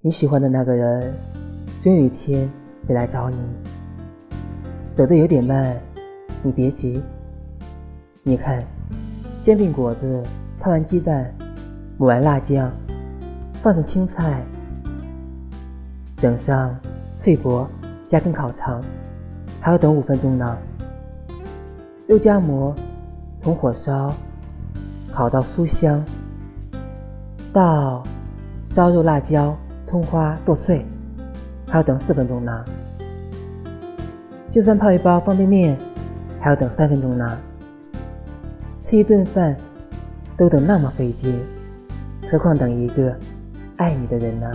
你喜欢的那个人，终有一天会来找你。走的有点慢，你别急。你看，煎饼果子，摊完鸡蛋，抹完辣酱，放上青菜，整上脆薄，加根烤肠，还要等五分钟呢。肉夹馍，从火烧烤到酥香，到烧肉、辣椒。葱花剁碎，还要等四分钟呢。就算泡一包方便面，还要等三分钟呢。吃一顿饭都等那么费劲，何况等一个爱你的人呢？